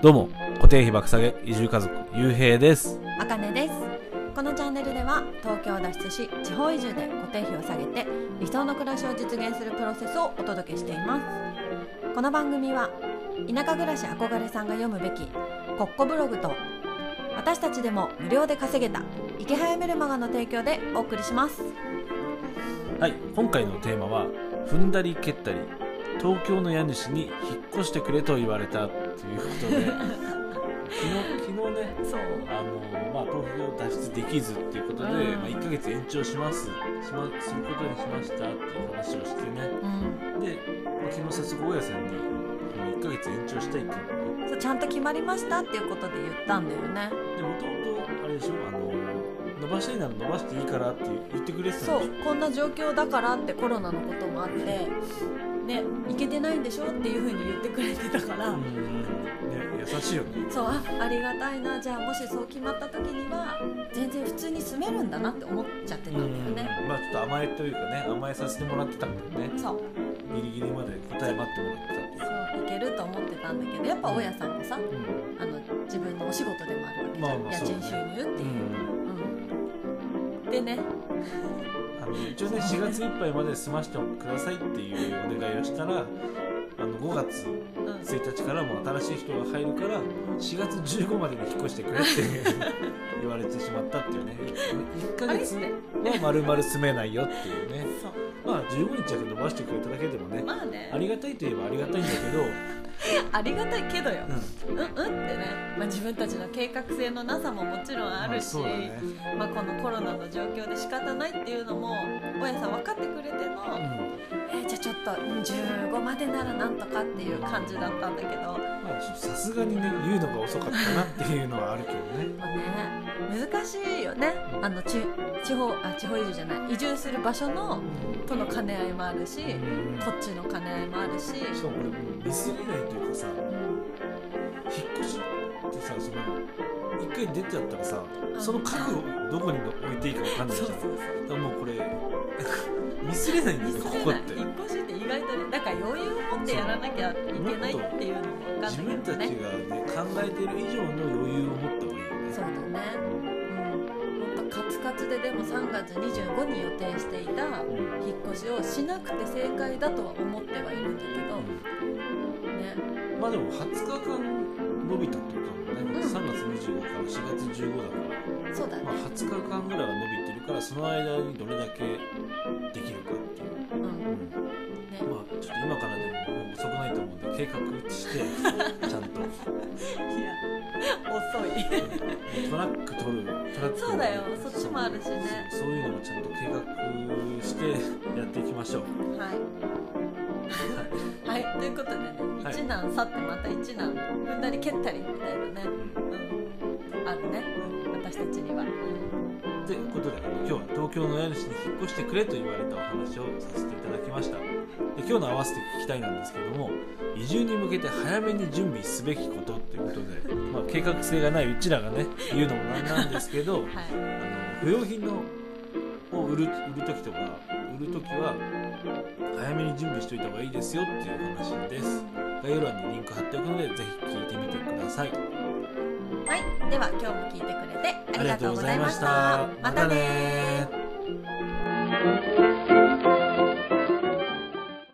どうも固定費爆下げ移住家族ゆうへいです。あかねです。このチャンネルでは東京を脱出し地方移住で固定費を下げて理想の暮らしを実現するプロセスをお届けしています。この番組は田舎暮らし憧れさんが読むべきコッコブログと私たちでも無料で稼げた池早メルマガの提供でお送りします。はい今回のテーマは踏んだり蹴ったり東京の家主に引っ越してくれと言われたということで 昨日昨日ねそう。あのまあ東京脱出できずっていうことで、うん。まあ、1ヶ月延長しますしますることにしましたっていう話をしてね。うん。で、まあ、昨日早速大家さんにこの1ヶ月延長したいっていうそうちゃんと決まりましたっていうことで言ったんだよね。でもともとあれでしょあの伸ばしたいなら伸ばしていいからって言ってくれてたそんでしうこんな状況だからってコロナのこともあってね行けてないんでしょっていうふうに言ってくれてたから、ね優しいよね。そうあありがたいな。じゃあもしそう決まった時には全然普通に住めるんだなって思っちゃってたんだよね、まあちょっと甘えというかね甘えさせてもらってたんだよね。そう。ギリギリまで答え待ってもらってたそう行けると思ってたんだけどやっぱ大家さんもさうん。あの自分のお仕事でもあるわけじゃん、まあまあ家賃収入っていう、うん、でね。あの一応ね4月いっぱいまで済ましてくださいっていうお願いをしたらあの5月うん。1日からも新しい人が入るから4月15までに引っ越してくれって 言われてしまったっていうね。1ヶ月は丸々住めないよっていうね。まあ15日だけ伸ばしてくれただけでもねまあね。ありがたいといえばありがたいんだけど、ありがたいけどよ、うん。うん、うんってね、まあ、自分たちの計画性のなさももちろんあるし、まそうだね。まあ、このコロナの状況で仕方ないっていうのも大家さん分かってくれての、うん。えじゃあちょっとうん15までならなんとかっていう感じだったんだけど、さすがにね言うのが遅かったなっていうのはあるけどね。まあね、難しいよね。あのち地方あ地方移住じゃない。移住する場所のとの兼ね合いもあるし、うん。こっちの兼ね合いもあるし、しかもこれもうミスれないというかさうん引っ越しってさその一回出ちゃったらさうん。その家具をどこに置いていいか分かんないじゃん。そうそうそう。だからもうこれミスれないんだよここって。引っ越しって意外とねだから余裕を持ってやらなきゃいけないっていうのも分か自分んないけどねたちがね考えてる以上の余裕を持ったででも3月25に予定していたうん。引っ越しをしなくて正解だとは思ってはいるんだけど。ね。まあでも20日間伸びたってことだもんね、うん。3月25から4月15だからそうだね。まあ、20日間ぐらいは伸びてるからその間にどれだけできるかっていう、うん。うん。ね。まあちょっと計画して ちゃんと。いや遅い。トラック取るトラックそうだよ。そっちもあるしね。そういうのもちゃんと計画してやっていきましょう。はい。はい。ということでねはい。一難去ってまた一難踏んだり蹴ったりみたいなね。うん。あるね。私たちには。ということで今日は東京の家主に引っ越してくれと言われたお話をさせていただきました。で今日の合わせて聞きたいなんですけども移住に向けて早めに準備すべきことっていうことで、まあ、計画性がないうちらがね言うのもなんなんですけどはい。あの不用品のを売る売る時とか売る時は早めに準備しておいた方がいいですよっていう話です。概要欄にリンク貼っておくのでぜひ聞いてみてください。はい、では今日も聞いてくれてありがとうございました。また。ね